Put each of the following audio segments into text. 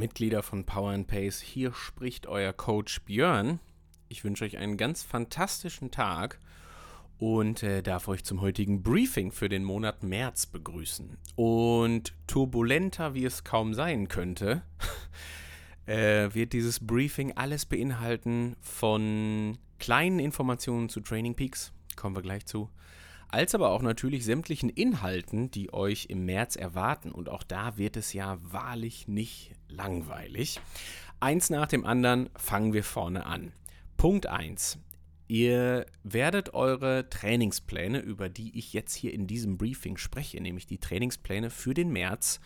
Mitglieder von Power and Pace, hier spricht euer Coach Björn. Ich wünsche euch einen ganz fantastischen Tag und äh, darf euch zum heutigen Briefing für den Monat März begrüßen. Und turbulenter wie es kaum sein könnte, äh, wird dieses Briefing alles beinhalten von kleinen Informationen zu Training Peaks, kommen wir gleich zu, als aber auch natürlich sämtlichen Inhalten, die euch im März erwarten. Und auch da wird es ja wahrlich nicht langweilig. Eins nach dem anderen fangen wir vorne an. Punkt 1. Ihr werdet eure Trainingspläne, über die ich jetzt hier in diesem Briefing spreche, nämlich die Trainingspläne für den März,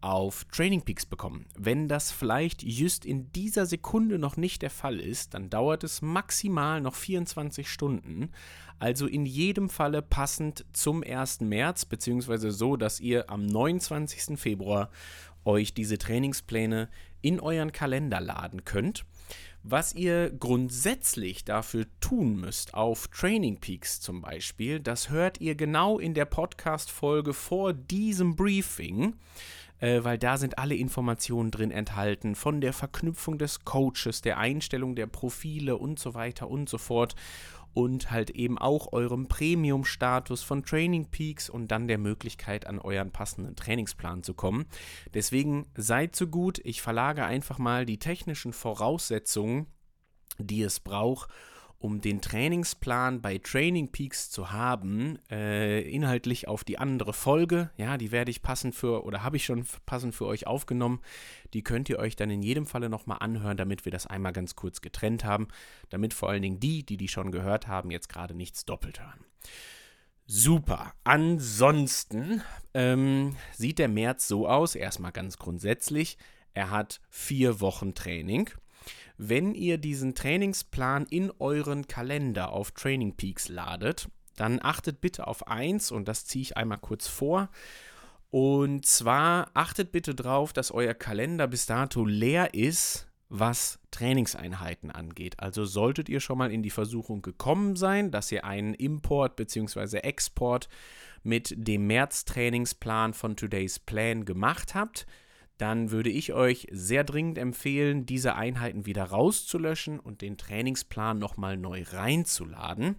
auf Training Peaks bekommen. Wenn das vielleicht just in dieser Sekunde noch nicht der Fall ist, dann dauert es maximal noch 24 Stunden. Also in jedem Falle passend zum 1. März, beziehungsweise so, dass ihr am 29. Februar euch diese Trainingspläne in euren Kalender laden könnt. Was ihr grundsätzlich dafür tun müsst, auf Training Peaks zum Beispiel, das hört ihr genau in der Podcast-Folge vor diesem Briefing äh, weil da sind alle Informationen drin enthalten, von der Verknüpfung des Coaches, der Einstellung der Profile und so weiter und so fort. Und halt eben auch eurem Premium-Status von Training Peaks und dann der Möglichkeit, an euren passenden Trainingsplan zu kommen. Deswegen seid so gut, ich verlage einfach mal die technischen Voraussetzungen, die es braucht, um den Trainingsplan bei Training Peaks zu haben, äh, inhaltlich auf die andere Folge. Ja, die werde ich passend für oder habe ich schon passend für euch aufgenommen. Die könnt ihr euch dann in jedem Falle nochmal anhören, damit wir das einmal ganz kurz getrennt haben, damit vor allen Dingen die, die die schon gehört haben, jetzt gerade nichts doppelt hören. Super. Ansonsten ähm, sieht der März so aus, erstmal ganz grundsätzlich. Er hat vier Wochen Training. Wenn ihr diesen Trainingsplan in euren Kalender auf Training Peaks ladet, dann achtet bitte auf eins und das ziehe ich einmal kurz vor. Und zwar achtet bitte darauf, dass euer Kalender bis dato leer ist, was Trainingseinheiten angeht. Also solltet ihr schon mal in die Versuchung gekommen sein, dass ihr einen Import bzw. Export mit dem März-Trainingsplan von Today's Plan gemacht habt, dann würde ich euch sehr dringend empfehlen, diese Einheiten wieder rauszulöschen und den Trainingsplan nochmal neu reinzuladen.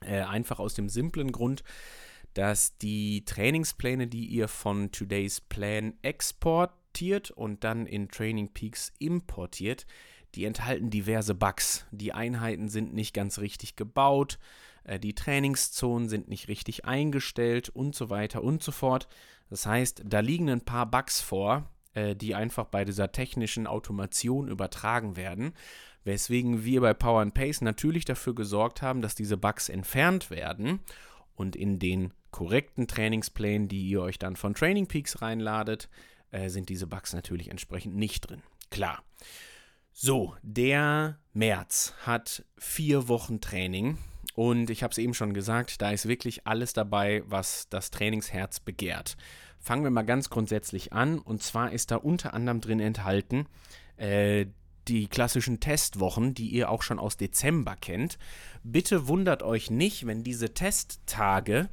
Äh, einfach aus dem simplen Grund, dass die Trainingspläne, die ihr von Today's Plan exportiert und dann in Training Peaks importiert, die enthalten diverse Bugs. Die Einheiten sind nicht ganz richtig gebaut, äh, die Trainingszonen sind nicht richtig eingestellt und so weiter und so fort. Das heißt, da liegen ein paar Bugs vor, äh, die einfach bei dieser technischen Automation übertragen werden. Weswegen wir bei Power and Pace natürlich dafür gesorgt haben, dass diese Bugs entfernt werden und in den korrekten Trainingsplänen, die ihr euch dann von Training Peaks reinladet, äh, sind diese Bugs natürlich entsprechend nicht drin. Klar. So, der März hat vier Wochen Training und ich habe es eben schon gesagt, da ist wirklich alles dabei, was das Trainingsherz begehrt. Fangen wir mal ganz grundsätzlich an. Und zwar ist da unter anderem drin enthalten äh, die klassischen Testwochen, die ihr auch schon aus Dezember kennt. Bitte wundert euch nicht, wenn diese Testtage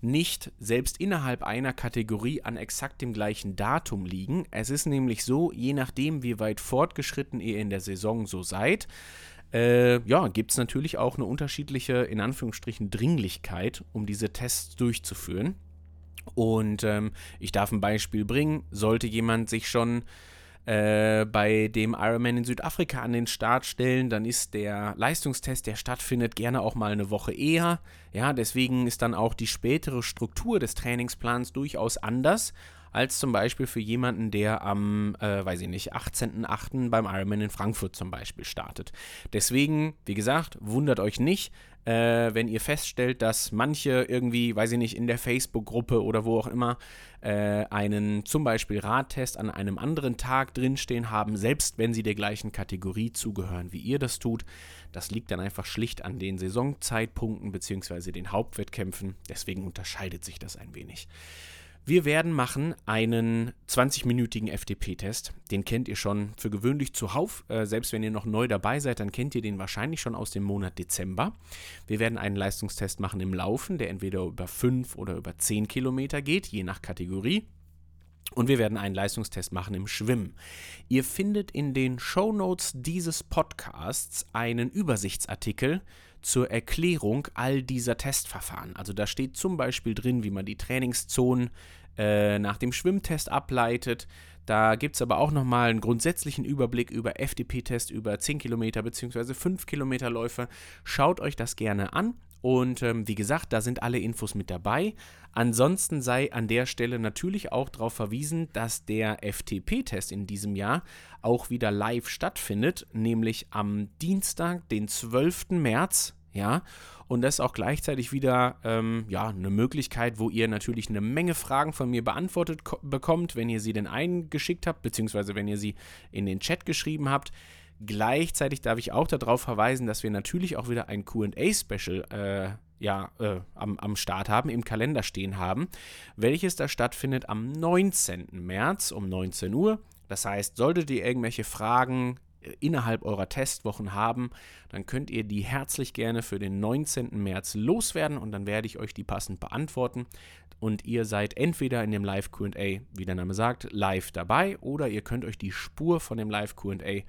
nicht selbst innerhalb einer Kategorie an exakt dem gleichen Datum liegen. Es ist nämlich so, je nachdem, wie weit fortgeschritten ihr in der Saison so seid, äh, ja, gibt es natürlich auch eine unterschiedliche, in Anführungsstrichen, Dringlichkeit, um diese Tests durchzuführen. Und ähm, ich darf ein Beispiel bringen. Sollte jemand sich schon äh, bei dem Ironman in Südafrika an den Start stellen, dann ist der Leistungstest, der stattfindet, gerne auch mal eine Woche eher. Ja, deswegen ist dann auch die spätere Struktur des Trainingsplans durchaus anders als zum Beispiel für jemanden, der am, äh, weiß ich nicht, 18.08. beim Ironman in Frankfurt zum Beispiel startet. Deswegen, wie gesagt, wundert euch nicht, äh, wenn ihr feststellt, dass manche irgendwie, weiß ich nicht, in der Facebook-Gruppe oder wo auch immer äh, einen zum Beispiel Radtest an einem anderen Tag drinstehen haben, selbst wenn sie der gleichen Kategorie zugehören, wie ihr das tut. Das liegt dann einfach schlicht an den Saisonzeitpunkten bzw. den Hauptwettkämpfen. Deswegen unterscheidet sich das ein wenig. Wir werden machen einen 20-minütigen FTP-Test. Den kennt ihr schon für gewöhnlich zuhauf. Äh, selbst wenn ihr noch neu dabei seid, dann kennt ihr den wahrscheinlich schon aus dem Monat Dezember. Wir werden einen Leistungstest machen im Laufen, der entweder über 5 oder über 10 Kilometer geht, je nach Kategorie. Und wir werden einen Leistungstest machen im Schwimmen. Ihr findet in den Show Notes dieses Podcasts einen Übersichtsartikel zur Erklärung all dieser Testverfahren. Also da steht zum Beispiel drin, wie man die Trainingszonen äh, nach dem Schwimmtest ableitet. Da gibt es aber auch nochmal einen grundsätzlichen Überblick über FDP-Test, über 10 Kilometer bzw. 5 Kilometer Läufe. Schaut euch das gerne an. Und ähm, wie gesagt, da sind alle Infos mit dabei. Ansonsten sei an der Stelle natürlich auch darauf verwiesen, dass der FTP-Test in diesem Jahr auch wieder live stattfindet, nämlich am Dienstag, den 12. März. Ja, und das ist auch gleichzeitig wieder ähm, ja, eine Möglichkeit, wo ihr natürlich eine Menge Fragen von mir beantwortet bekommt, wenn ihr sie denn eingeschickt habt, beziehungsweise wenn ihr sie in den Chat geschrieben habt. Gleichzeitig darf ich auch darauf verweisen, dass wir natürlich auch wieder ein QA-Special äh, ja, äh, am, am Start haben, im Kalender stehen haben, welches da stattfindet am 19. März um 19 Uhr. Das heißt, solltet ihr irgendwelche Fragen äh, innerhalb eurer Testwochen haben, dann könnt ihr die herzlich gerne für den 19. März loswerden und dann werde ich euch die passend beantworten. Und ihr seid entweder in dem Live QA, wie der Name sagt, live dabei oder ihr könnt euch die Spur von dem Live QA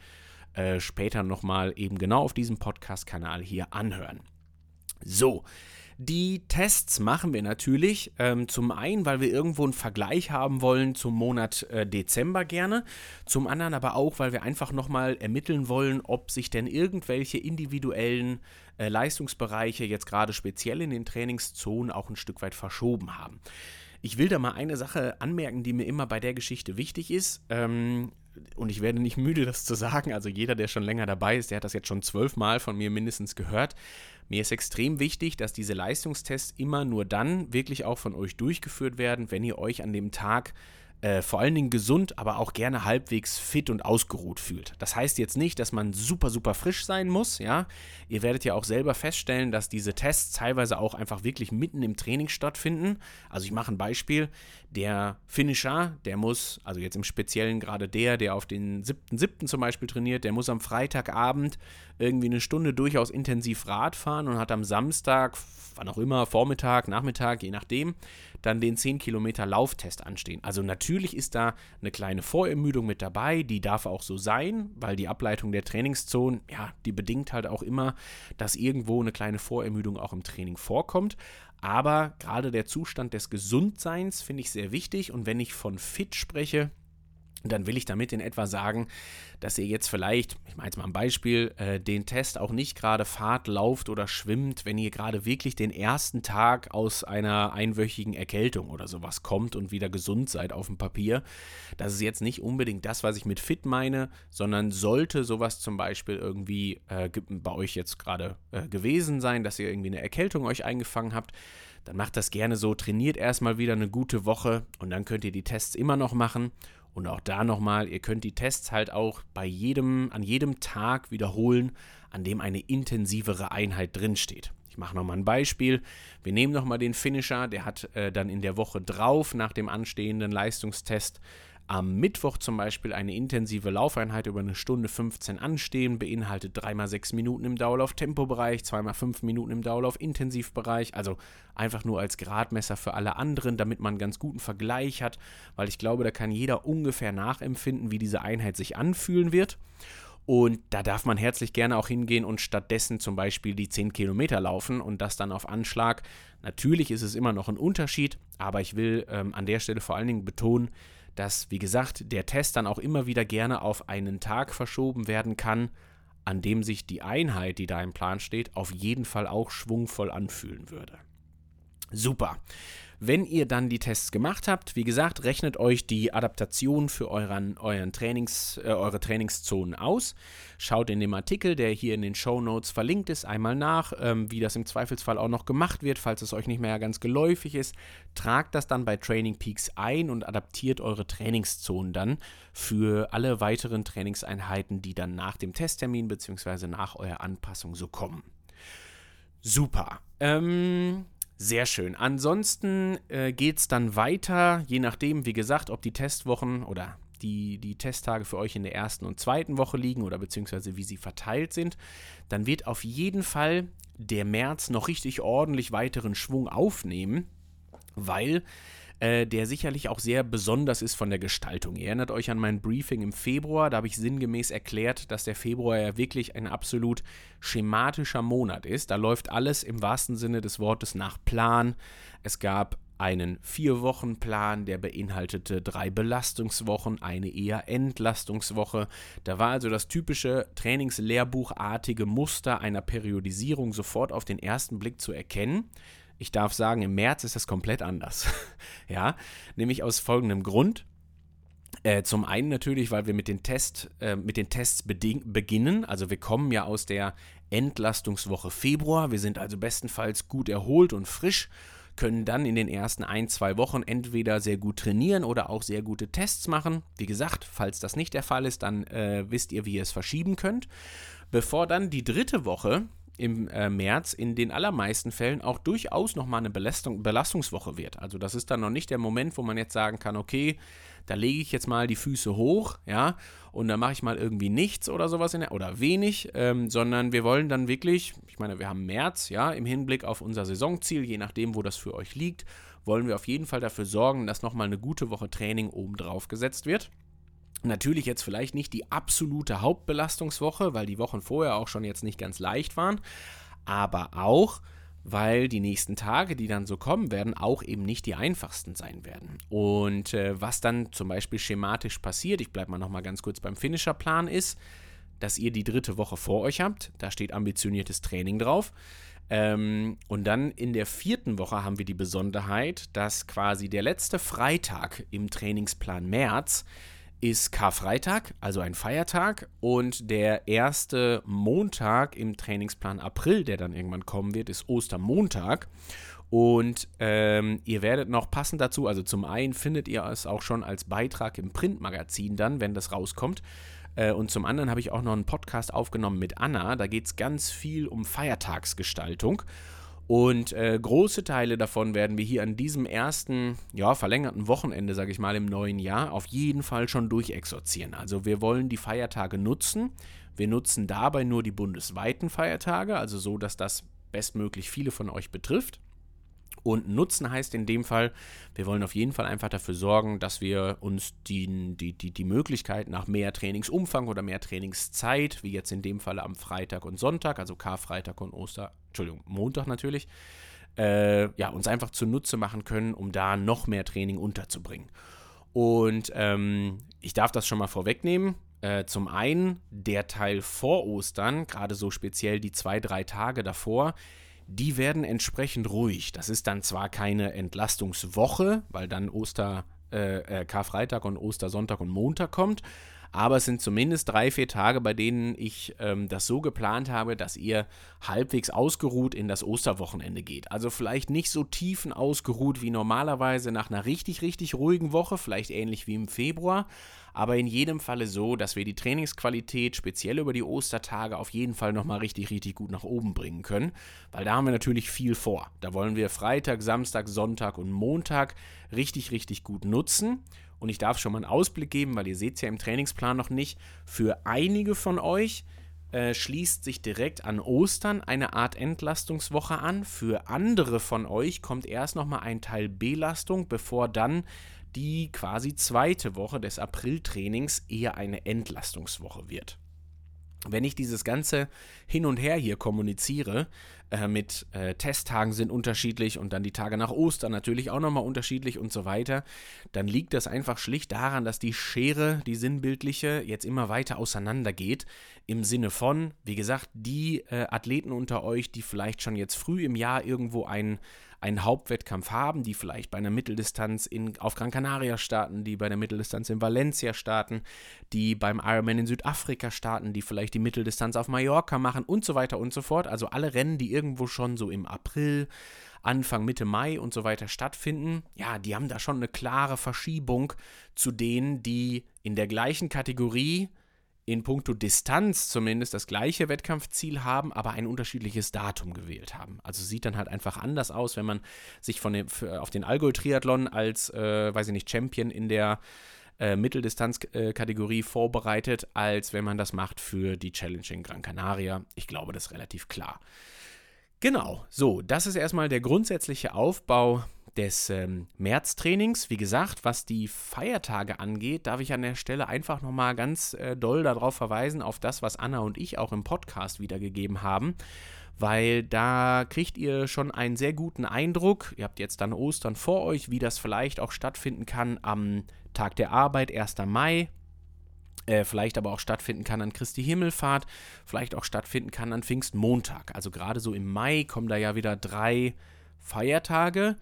äh, später nochmal eben genau auf diesem Podcast-Kanal hier anhören. So, die Tests machen wir natürlich ähm, zum einen, weil wir irgendwo einen Vergleich haben wollen zum Monat äh, Dezember gerne, zum anderen aber auch, weil wir einfach nochmal ermitteln wollen, ob sich denn irgendwelche individuellen äh, Leistungsbereiche jetzt gerade speziell in den Trainingszonen auch ein Stück weit verschoben haben. Ich will da mal eine Sache anmerken, die mir immer bei der Geschichte wichtig ist. Ähm, und ich werde nicht müde, das zu sagen. Also jeder, der schon länger dabei ist, der hat das jetzt schon zwölfmal von mir mindestens gehört. Mir ist extrem wichtig, dass diese Leistungstests immer nur dann wirklich auch von euch durchgeführt werden, wenn ihr euch an dem Tag äh, vor allen Dingen gesund, aber auch gerne halbwegs fit und ausgeruht fühlt. Das heißt jetzt nicht, dass man super, super frisch sein muss, ja. Ihr werdet ja auch selber feststellen, dass diese Tests teilweise auch einfach wirklich mitten im Training stattfinden. Also ich mache ein Beispiel. Der Finisher, der muss, also jetzt im Speziellen gerade der, der auf den 7.7. zum Beispiel trainiert, der muss am Freitagabend irgendwie eine Stunde durchaus intensiv Rad fahren und hat am Samstag, wann auch immer, Vormittag, Nachmittag, je nachdem, dann den 10 Kilometer Lauftest anstehen. Also natürlich ist da eine kleine Vorermüdung mit dabei, die darf auch so sein, weil die Ableitung der Trainingszonen, ja, die bedingt halt auch immer, dass irgendwo eine kleine Vorermüdung auch im Training vorkommt. Aber gerade der Zustand des Gesundseins finde ich sehr wichtig und wenn ich von fit spreche, dann will ich damit in etwa sagen, dass ihr jetzt vielleicht, ich meine jetzt mal ein Beispiel, äh, den Test auch nicht gerade fahrt, lauft oder schwimmt, wenn ihr gerade wirklich den ersten Tag aus einer einwöchigen Erkältung oder sowas kommt und wieder gesund seid auf dem Papier. Das ist jetzt nicht unbedingt das, was ich mit fit meine, sondern sollte sowas zum Beispiel irgendwie äh, bei euch jetzt gerade äh, gewesen sein, dass ihr irgendwie eine Erkältung euch eingefangen habt, dann macht das gerne so, trainiert erstmal wieder eine gute Woche und dann könnt ihr die Tests immer noch machen und auch da nochmal, ihr könnt die Tests halt auch bei jedem, an jedem Tag wiederholen, an dem eine intensivere Einheit drinsteht. Ich mache nochmal ein Beispiel. Wir nehmen nochmal den Finisher, der hat äh, dann in der Woche drauf nach dem anstehenden Leistungstest am Mittwoch zum Beispiel eine intensive Laufeinheit über eine Stunde 15 anstehen, beinhaltet 3x6 Minuten im Dauerlauf-Tempobereich, 2x5 Minuten im Dauerlauf-Intensivbereich, also einfach nur als Gradmesser für alle anderen, damit man einen ganz guten Vergleich hat, weil ich glaube, da kann jeder ungefähr nachempfinden, wie diese Einheit sich anfühlen wird. Und da darf man herzlich gerne auch hingehen und stattdessen zum Beispiel die 10 Kilometer laufen und das dann auf Anschlag. Natürlich ist es immer noch ein Unterschied, aber ich will ähm, an der Stelle vor allen Dingen betonen, dass, wie gesagt, der Test dann auch immer wieder gerne auf einen Tag verschoben werden kann, an dem sich die Einheit, die da im Plan steht, auf jeden Fall auch schwungvoll anfühlen würde. Super. Wenn ihr dann die Tests gemacht habt, wie gesagt, rechnet euch die Adaptation für euren, euren Trainings, äh, eure Trainingszonen aus. Schaut in dem Artikel, der hier in den Show Notes verlinkt ist, einmal nach, ähm, wie das im Zweifelsfall auch noch gemacht wird, falls es euch nicht mehr ganz geläufig ist. Tragt das dann bei Training Peaks ein und adaptiert eure Trainingszonen dann für alle weiteren Trainingseinheiten, die dann nach dem Testtermin bzw. nach eurer Anpassung so kommen. Super. Ähm, sehr schön. Ansonsten äh, geht es dann weiter, je nachdem, wie gesagt, ob die Testwochen oder die, die Testtage für euch in der ersten und zweiten Woche liegen oder beziehungsweise wie sie verteilt sind. Dann wird auf jeden Fall der März noch richtig ordentlich weiteren Schwung aufnehmen, weil äh, der sicherlich auch sehr besonders ist von der Gestaltung. Ihr erinnert euch an mein Briefing im Februar, da habe ich sinngemäß erklärt, dass der Februar ja wirklich ein absolut schematischer Monat ist. Da läuft alles im wahrsten Sinne des Wortes nach Plan. Es gab einen Vier-Wochen-Plan, der beinhaltete drei Belastungswochen, eine eher Entlastungswoche. Da war also das typische Trainingslehrbuchartige Muster einer Periodisierung sofort auf den ersten Blick zu erkennen. Ich darf sagen, im März ist das komplett anders. ja, nämlich aus folgendem Grund. Äh, zum einen natürlich, weil wir mit den, Test, äh, mit den Tests beginnen. Also wir kommen ja aus der Entlastungswoche Februar. Wir sind also bestenfalls gut erholt und frisch können dann in den ersten ein, zwei Wochen entweder sehr gut trainieren oder auch sehr gute Tests machen. Wie gesagt, falls das nicht der Fall ist, dann äh, wisst ihr, wie ihr es verschieben könnt. Bevor dann die dritte Woche im äh, März in den allermeisten Fällen auch durchaus nochmal eine Belastung, Belastungswoche wird. Also das ist dann noch nicht der Moment, wo man jetzt sagen kann, okay, da lege ich jetzt mal die Füße hoch, ja, und dann mache ich mal irgendwie nichts oder sowas der, oder wenig, ähm, sondern wir wollen dann wirklich, ich meine, wir haben März, ja, im Hinblick auf unser Saisonziel, je nachdem, wo das für euch liegt, wollen wir auf jeden Fall dafür sorgen, dass nochmal eine gute Woche Training obendrauf gesetzt wird. Natürlich jetzt vielleicht nicht die absolute Hauptbelastungswoche, weil die Wochen vorher auch schon jetzt nicht ganz leicht waren, aber auch, weil die nächsten Tage, die dann so kommen werden, auch eben nicht die einfachsten sein werden. Und äh, was dann zum Beispiel schematisch passiert, ich bleibe mal nochmal ganz kurz beim Finisher-Plan, ist, dass ihr die dritte Woche vor euch habt. Da steht ambitioniertes Training drauf. Ähm, und dann in der vierten Woche haben wir die Besonderheit, dass quasi der letzte Freitag im Trainingsplan März ist Karfreitag, also ein Feiertag, und der erste Montag im Trainingsplan April, der dann irgendwann kommen wird, ist Ostermontag. Und ähm, ihr werdet noch passend dazu, also zum einen findet ihr es auch schon als Beitrag im Printmagazin dann, wenn das rauskommt. Äh, und zum anderen habe ich auch noch einen Podcast aufgenommen mit Anna. Da geht es ganz viel um Feiertagsgestaltung. Und äh, große Teile davon werden wir hier an diesem ersten, ja, verlängerten Wochenende, sage ich mal, im neuen Jahr auf jeden Fall schon durchexorzieren. Also wir wollen die Feiertage nutzen. Wir nutzen dabei nur die bundesweiten Feiertage, also so, dass das bestmöglich viele von euch betrifft. Und nutzen heißt in dem Fall, wir wollen auf jeden Fall einfach dafür sorgen, dass wir uns die, die, die, die Möglichkeit nach mehr Trainingsumfang oder mehr Trainingszeit, wie jetzt in dem Fall am Freitag und Sonntag, also Karfreitag und Oster, Entschuldigung, Montag natürlich, äh, ja, uns einfach zunutze machen können, um da noch mehr Training unterzubringen. Und ähm, ich darf das schon mal vorwegnehmen. Äh, zum einen der Teil vor Ostern, gerade so speziell die zwei, drei Tage davor, die werden entsprechend ruhig. Das ist dann zwar keine Entlastungswoche, weil dann Oster, äh, äh, Karfreitag und Ostersonntag und Montag kommt, aber es sind zumindest drei, vier Tage, bei denen ich ähm, das so geplant habe, dass ihr halbwegs ausgeruht in das Osterwochenende geht. Also vielleicht nicht so tiefen ausgeruht wie normalerweise nach einer richtig, richtig ruhigen Woche, vielleicht ähnlich wie im Februar, aber in jedem Falle so, dass wir die Trainingsqualität speziell über die Ostertage auf jeden Fall nochmal richtig, richtig gut nach oben bringen können, weil da haben wir natürlich viel vor. Da wollen wir Freitag, Samstag, Sonntag und Montag richtig, richtig gut nutzen. Und ich darf schon mal einen Ausblick geben, weil ihr seht es ja im Trainingsplan noch nicht. Für einige von euch äh, schließt sich direkt an Ostern eine Art Entlastungswoche an. Für andere von euch kommt erst nochmal ein Teil Belastung, bevor dann die quasi zweite Woche des Apriltrainings eher eine Entlastungswoche wird. Wenn ich dieses ganze Hin und Her hier kommuniziere, äh, mit äh, Testtagen sind unterschiedlich und dann die Tage nach Ostern natürlich auch nochmal unterschiedlich und so weiter, dann liegt das einfach schlicht daran, dass die Schere, die sinnbildliche, jetzt immer weiter auseinander geht. Im Sinne von, wie gesagt, die äh, Athleten unter euch, die vielleicht schon jetzt früh im Jahr irgendwo einen einen Hauptwettkampf haben, die vielleicht bei einer Mitteldistanz in, auf Gran Canaria starten, die bei der Mitteldistanz in Valencia starten, die beim Ironman in Südafrika starten, die vielleicht die Mitteldistanz auf Mallorca machen und so weiter und so fort. Also alle Rennen, die irgendwo schon so im April, Anfang, Mitte Mai und so weiter stattfinden, ja, die haben da schon eine klare Verschiebung zu denen, die in der gleichen Kategorie in puncto Distanz zumindest das gleiche Wettkampfziel haben, aber ein unterschiedliches Datum gewählt haben. Also sieht dann halt einfach anders aus, wenn man sich von dem, auf den Allgäu-Triathlon als, äh, weiß ich nicht, Champion in der äh, Mitteldistanzkategorie vorbereitet, als wenn man das macht für die Challenge in Gran Canaria. Ich glaube, das ist relativ klar. Genau, so, das ist erstmal der grundsätzliche Aufbau des ähm, Märztrainings. Wie gesagt, was die Feiertage angeht, darf ich an der Stelle einfach nochmal ganz äh, doll darauf verweisen, auf das, was Anna und ich auch im Podcast wiedergegeben haben. Weil da kriegt ihr schon einen sehr guten Eindruck. Ihr habt jetzt dann Ostern vor euch, wie das vielleicht auch stattfinden kann am Tag der Arbeit, 1. Mai, äh, vielleicht aber auch stattfinden kann an Christi Himmelfahrt, vielleicht auch stattfinden kann an Pfingstmontag. Also gerade so im Mai kommen da ja wieder drei Feiertage,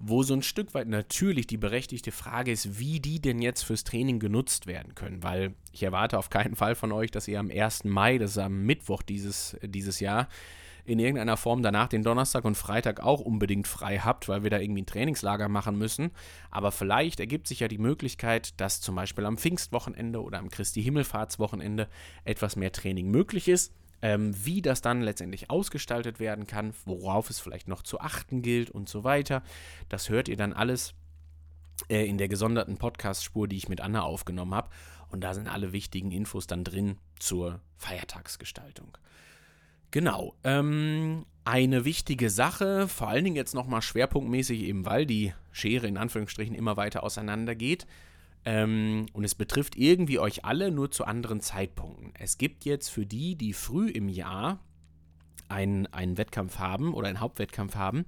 wo so ein Stück weit natürlich die berechtigte Frage ist, wie die denn jetzt fürs Training genutzt werden können. Weil ich erwarte auf keinen Fall von euch, dass ihr am 1. Mai, das ist am Mittwoch dieses, dieses Jahr, in irgendeiner Form danach den Donnerstag und Freitag auch unbedingt frei habt, weil wir da irgendwie ein Trainingslager machen müssen. Aber vielleicht ergibt sich ja die Möglichkeit, dass zum Beispiel am Pfingstwochenende oder am Christi Himmelfahrtswochenende etwas mehr Training möglich ist. Ähm, wie das dann letztendlich ausgestaltet werden kann, worauf es vielleicht noch zu achten gilt und so weiter. Das hört ihr dann alles äh, in der gesonderten Podcast-Spur, die ich mit Anna aufgenommen habe. Und da sind alle wichtigen Infos dann drin zur Feiertagsgestaltung. Genau. Ähm, eine wichtige Sache, vor allen Dingen jetzt nochmal schwerpunktmäßig eben, weil die Schere in Anführungsstrichen immer weiter auseinander geht. Ähm, und es betrifft irgendwie euch alle nur zu anderen Zeitpunkten. Es gibt jetzt für die, die früh im Jahr einen, einen Wettkampf haben oder einen Hauptwettkampf haben,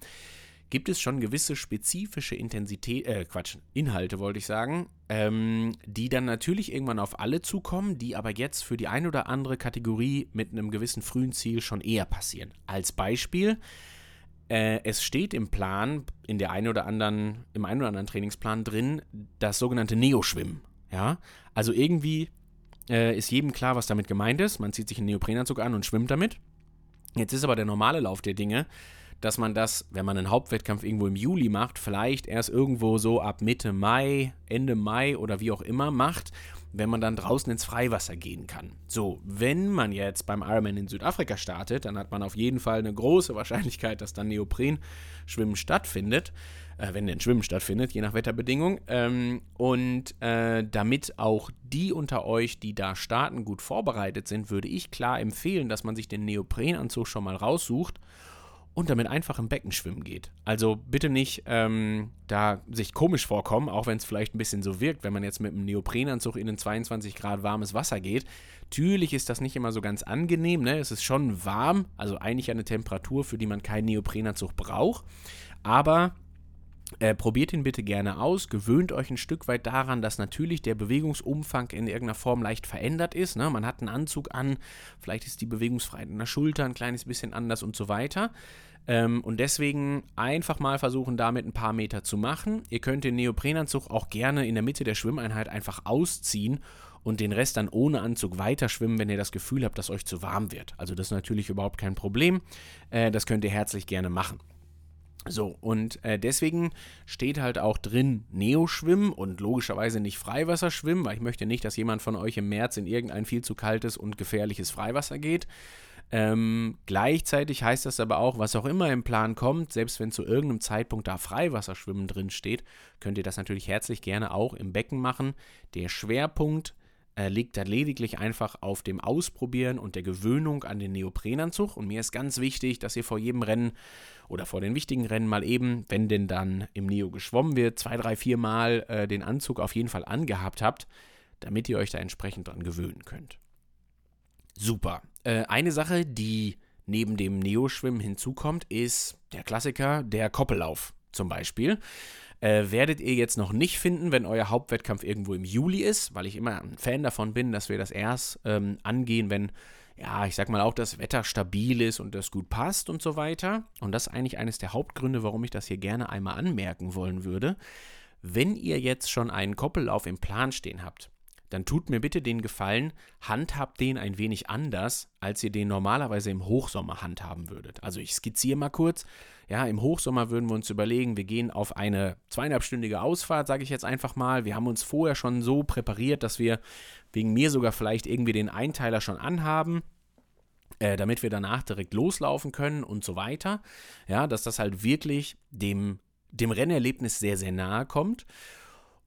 gibt es schon gewisse spezifische Intensität, äh, Quatsch, Inhalte wollte ich sagen, ähm, die dann natürlich irgendwann auf alle zukommen, die aber jetzt für die ein oder andere Kategorie mit einem gewissen frühen Ziel schon eher passieren. Als Beispiel, äh, es steht im Plan, in der einen oder anderen, im einen oder anderen Trainingsplan drin, das sogenannte Neoschwimmen. Ja, also irgendwie äh, ist jedem klar, was damit gemeint ist. Man zieht sich einen Neoprenanzug an und schwimmt damit. Jetzt ist aber der normale Lauf der Dinge, dass man das, wenn man einen Hauptwettkampf irgendwo im Juli macht, vielleicht erst irgendwo so ab Mitte Mai, Ende Mai oder wie auch immer macht, wenn man dann draußen ins Freiwasser gehen kann. So, wenn man jetzt beim Ironman in Südafrika startet, dann hat man auf jeden Fall eine große Wahrscheinlichkeit, dass dann Neopren-Schwimmen stattfindet, äh, wenn denn Schwimmen stattfindet, je nach Wetterbedingung. Ähm, und äh, damit auch die unter euch, die da starten, gut vorbereitet sind, würde ich klar empfehlen, dass man sich den Neoprenanzug schon mal raussucht und damit einfach im Becken schwimmen geht. Also bitte nicht ähm, da sich komisch vorkommen, auch wenn es vielleicht ein bisschen so wirkt, wenn man jetzt mit einem Neoprenanzug in ein 22 Grad warmes Wasser geht. Natürlich ist das nicht immer so ganz angenehm, ne? Es ist schon warm, also eigentlich eine Temperatur, für die man keinen Neoprenanzug braucht. Aber äh, probiert ihn bitte gerne aus, gewöhnt euch ein Stück weit daran, dass natürlich der Bewegungsumfang in irgendeiner Form leicht verändert ist. Ne? Man hat einen Anzug an, vielleicht ist die Bewegungsfreiheit in der Schulter ein kleines bisschen anders und so weiter. Ähm, und deswegen einfach mal versuchen, damit ein paar Meter zu machen. Ihr könnt den Neoprenanzug auch gerne in der Mitte der Schwimmeinheit einfach ausziehen und den Rest dann ohne Anzug weiter schwimmen, wenn ihr das Gefühl habt, dass euch zu warm wird. Also das ist natürlich überhaupt kein Problem. Äh, das könnt ihr herzlich gerne machen. So, und äh, deswegen steht halt auch drin Neoschwimmen und logischerweise nicht Freiwasserschwimmen, weil ich möchte nicht, dass jemand von euch im März in irgendein viel zu kaltes und gefährliches Freiwasser geht. Ähm, gleichzeitig heißt das aber auch, was auch immer im Plan kommt, selbst wenn zu irgendeinem Zeitpunkt da Freiwasserschwimmen drin steht, könnt ihr das natürlich herzlich gerne auch im Becken machen. Der Schwerpunkt äh, liegt da lediglich einfach auf dem Ausprobieren und der Gewöhnung an den Neoprenanzug. Und mir ist ganz wichtig, dass ihr vor jedem Rennen oder vor den wichtigen Rennen mal eben, wenn denn dann im Neo geschwommen wird, zwei, drei, vier Mal äh, den Anzug auf jeden Fall angehabt habt, damit ihr euch da entsprechend dran gewöhnen könnt. Super. Äh, eine Sache, die neben dem Neoschwimmen hinzukommt, ist der Klassiker, der Koppellauf zum Beispiel. Äh, werdet ihr jetzt noch nicht finden, wenn euer Hauptwettkampf irgendwo im Juli ist, weil ich immer ein Fan davon bin, dass wir das erst ähm, angehen, wenn, ja, ich sag mal auch das Wetter stabil ist und das gut passt und so weiter. Und das ist eigentlich eines der Hauptgründe, warum ich das hier gerne einmal anmerken wollen würde. Wenn ihr jetzt schon einen Koppellauf im Plan stehen habt, dann tut mir bitte den Gefallen, handhabt den ein wenig anders, als ihr den normalerweise im Hochsommer handhaben würdet. Also ich skizziere mal kurz. Ja, im Hochsommer würden wir uns überlegen, wir gehen auf eine zweieinhalbstündige Ausfahrt, sage ich jetzt einfach mal. Wir haben uns vorher schon so präpariert, dass wir wegen mir sogar vielleicht irgendwie den Einteiler schon anhaben. Äh, damit wir danach direkt loslaufen können und so weiter. Ja, dass das halt wirklich dem, dem Rennerlebnis sehr, sehr nahe kommt.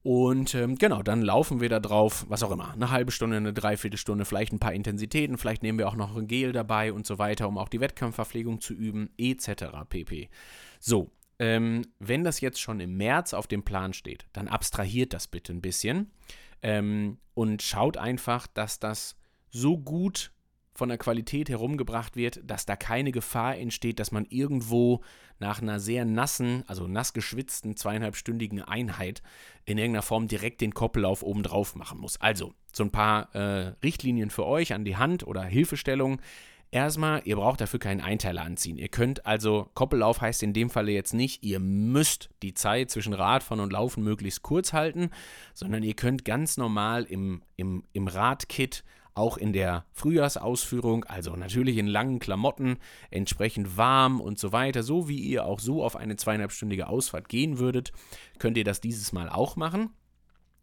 Und ähm, genau, dann laufen wir da drauf, was auch immer, eine halbe Stunde, eine Dreiviertelstunde, vielleicht ein paar Intensitäten, vielleicht nehmen wir auch noch ein Gel dabei und so weiter, um auch die Wettkampfverpflegung zu üben, etc. pp. So, ähm, wenn das jetzt schon im März auf dem Plan steht, dann abstrahiert das bitte ein bisschen ähm, und schaut einfach, dass das so gut von der Qualität herumgebracht wird, dass da keine Gefahr entsteht, dass man irgendwo nach einer sehr nassen, also nass geschwitzten zweieinhalbstündigen Einheit in irgendeiner Form direkt den Koppellauf oben drauf machen muss. Also so ein paar äh, Richtlinien für euch an die Hand oder Hilfestellungen. Erstmal, ihr braucht dafür keinen Einteiler anziehen. Ihr könnt also, Koppellauf heißt in dem Falle jetzt nicht, ihr müsst die Zeit zwischen Radfahren und Laufen möglichst kurz halten, sondern ihr könnt ganz normal im, im, im Radkit auch in der Frühjahrsausführung, also natürlich in langen Klamotten, entsprechend warm und so weiter, so wie ihr auch so auf eine zweieinhalbstündige Ausfahrt gehen würdet, könnt ihr das dieses Mal auch machen.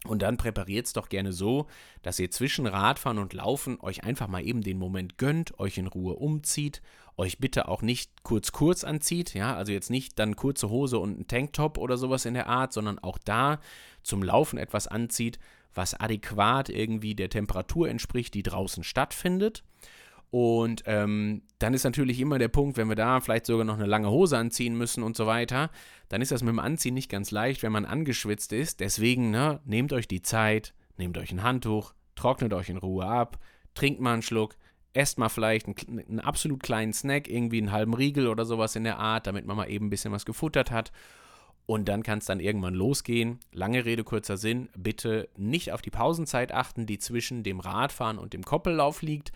Und dann präpariert es doch gerne so, dass ihr zwischen Radfahren und Laufen euch einfach mal eben den Moment gönnt, euch in Ruhe umzieht, euch bitte auch nicht kurz kurz anzieht, ja, also jetzt nicht dann kurze Hose und ein Tanktop oder sowas in der Art, sondern auch da zum Laufen etwas anzieht, was adäquat irgendwie der Temperatur entspricht, die draußen stattfindet. Und ähm, dann ist natürlich immer der Punkt, wenn wir da vielleicht sogar noch eine lange Hose anziehen müssen und so weiter, dann ist das mit dem Anziehen nicht ganz leicht, wenn man angeschwitzt ist. Deswegen, ne, nehmt euch die Zeit, nehmt euch ein Handtuch, trocknet euch in Ruhe ab, trinkt mal einen Schluck, esst mal vielleicht einen, einen absolut kleinen Snack, irgendwie einen halben Riegel oder sowas in der Art, damit man mal eben ein bisschen was gefuttert hat. Und dann kann es dann irgendwann losgehen. Lange Rede, kurzer Sinn. Bitte nicht auf die Pausenzeit achten, die zwischen dem Radfahren und dem Koppellauf liegt,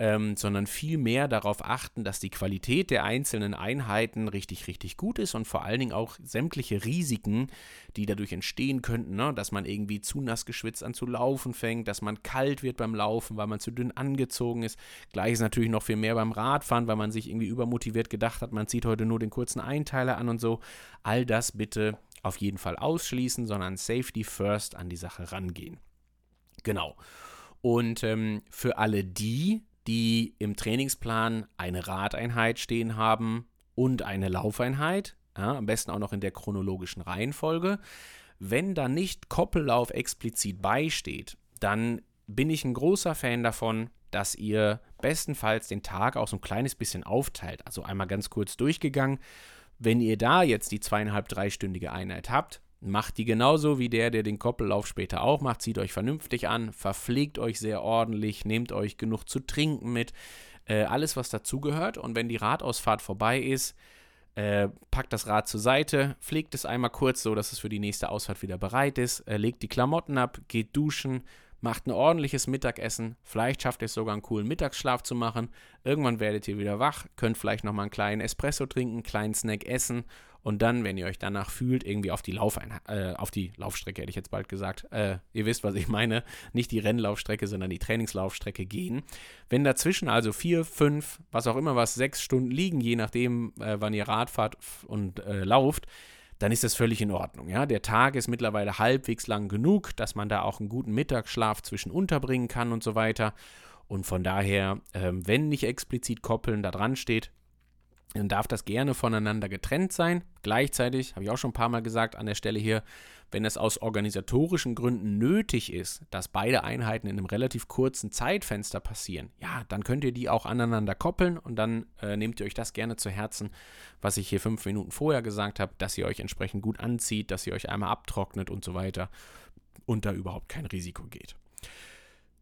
ähm, sondern vielmehr darauf achten, dass die Qualität der einzelnen Einheiten richtig, richtig gut ist und vor allen Dingen auch sämtliche Risiken, die dadurch entstehen könnten, ne? dass man irgendwie zu nass geschwitzt an zu laufen fängt, dass man kalt wird beim Laufen, weil man zu dünn angezogen ist. Gleich ist natürlich noch viel mehr beim Radfahren, weil man sich irgendwie übermotiviert gedacht hat, man zieht heute nur den kurzen Einteiler an und so. All das bitte auf jeden Fall ausschließen, sondern Safety First an die Sache rangehen. Genau. Und ähm, für alle die, die im Trainingsplan eine Radeinheit stehen haben und eine Laufeinheit, ja, am besten auch noch in der chronologischen Reihenfolge. Wenn da nicht Koppellauf explizit beisteht, dann bin ich ein großer Fan davon, dass ihr bestenfalls den Tag auch so ein kleines bisschen aufteilt. Also einmal ganz kurz durchgegangen. Wenn ihr da jetzt die zweieinhalb, dreistündige Einheit habt, Macht die genauso wie der, der den Koppellauf später auch macht. Zieht euch vernünftig an, verpflegt euch sehr ordentlich, nehmt euch genug zu trinken mit. Äh, alles, was dazugehört. Und wenn die Radausfahrt vorbei ist, äh, packt das Rad zur Seite, pflegt es einmal kurz, so dass es für die nächste Ausfahrt wieder bereit ist, äh, legt die Klamotten ab, geht duschen, macht ein ordentliches Mittagessen. Vielleicht schafft ihr es sogar einen coolen Mittagsschlaf zu machen. Irgendwann werdet ihr wieder wach, könnt vielleicht nochmal einen kleinen Espresso trinken, einen kleinen Snack essen und dann, wenn ihr euch danach fühlt, irgendwie auf die, Laufein äh, auf die Laufstrecke, hätte ich jetzt bald gesagt, äh, ihr wisst, was ich meine, nicht die Rennlaufstrecke, sondern die Trainingslaufstrecke gehen. Wenn dazwischen also vier, fünf, was auch immer was, sechs Stunden liegen, je nachdem, äh, wann ihr Rad fahrt und äh, lauft, dann ist das völlig in Ordnung. Ja? Der Tag ist mittlerweile halbwegs lang genug, dass man da auch einen guten Mittagsschlaf zwischen unterbringen kann und so weiter. Und von daher, ähm, wenn nicht explizit koppeln da dran steht, dann darf das gerne voneinander getrennt sein. Gleichzeitig, habe ich auch schon ein paar Mal gesagt an der Stelle hier, wenn es aus organisatorischen Gründen nötig ist, dass beide Einheiten in einem relativ kurzen Zeitfenster passieren, ja, dann könnt ihr die auch aneinander koppeln und dann äh, nehmt ihr euch das gerne zu Herzen, was ich hier fünf Minuten vorher gesagt habe, dass ihr euch entsprechend gut anzieht, dass ihr euch einmal abtrocknet und so weiter und da überhaupt kein Risiko geht.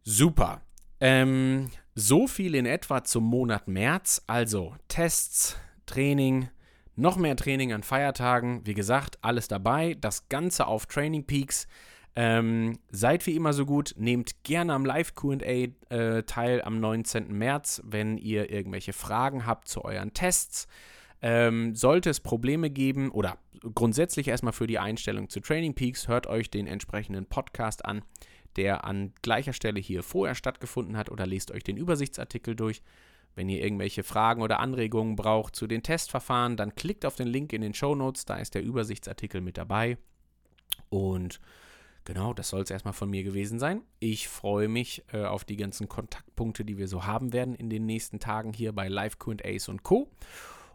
Super. Ähm, so viel in etwa zum Monat März. Also Tests, Training, noch mehr Training an Feiertagen. Wie gesagt, alles dabei. Das Ganze auf Training Peaks. Ähm, seid wie immer so gut, nehmt gerne am Live QA äh, teil am 19. März, wenn ihr irgendwelche Fragen habt zu euren Tests. Ähm, sollte es Probleme geben oder grundsätzlich erstmal für die Einstellung zu Training Peaks, hört euch den entsprechenden Podcast an der an gleicher Stelle hier vorher stattgefunden hat oder lest euch den Übersichtsartikel durch. Wenn ihr irgendwelche Fragen oder Anregungen braucht zu den Testverfahren, dann klickt auf den Link in den Show Notes, da ist der Übersichtsartikel mit dabei. Und genau, das soll es erstmal von mir gewesen sein. Ich freue mich äh, auf die ganzen Kontaktpunkte, die wir so haben werden in den nächsten Tagen hier bei Live QAs und Co.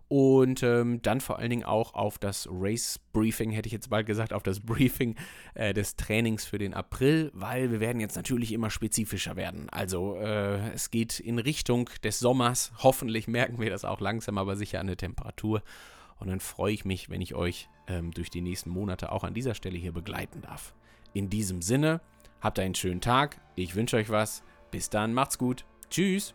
Und ähm, dann vor allen Dingen auch auf das Race Briefing, hätte ich jetzt bald gesagt, auf das Briefing äh, des Trainings für den April, weil wir werden jetzt natürlich immer spezifischer werden. Also äh, es geht in Richtung des Sommers. Hoffentlich merken wir das auch langsam, aber sicher an der Temperatur. Und dann freue ich mich, wenn ich euch ähm, durch die nächsten Monate auch an dieser Stelle hier begleiten darf. In diesem Sinne, habt einen schönen Tag. Ich wünsche euch was. Bis dann, macht's gut. Tschüss.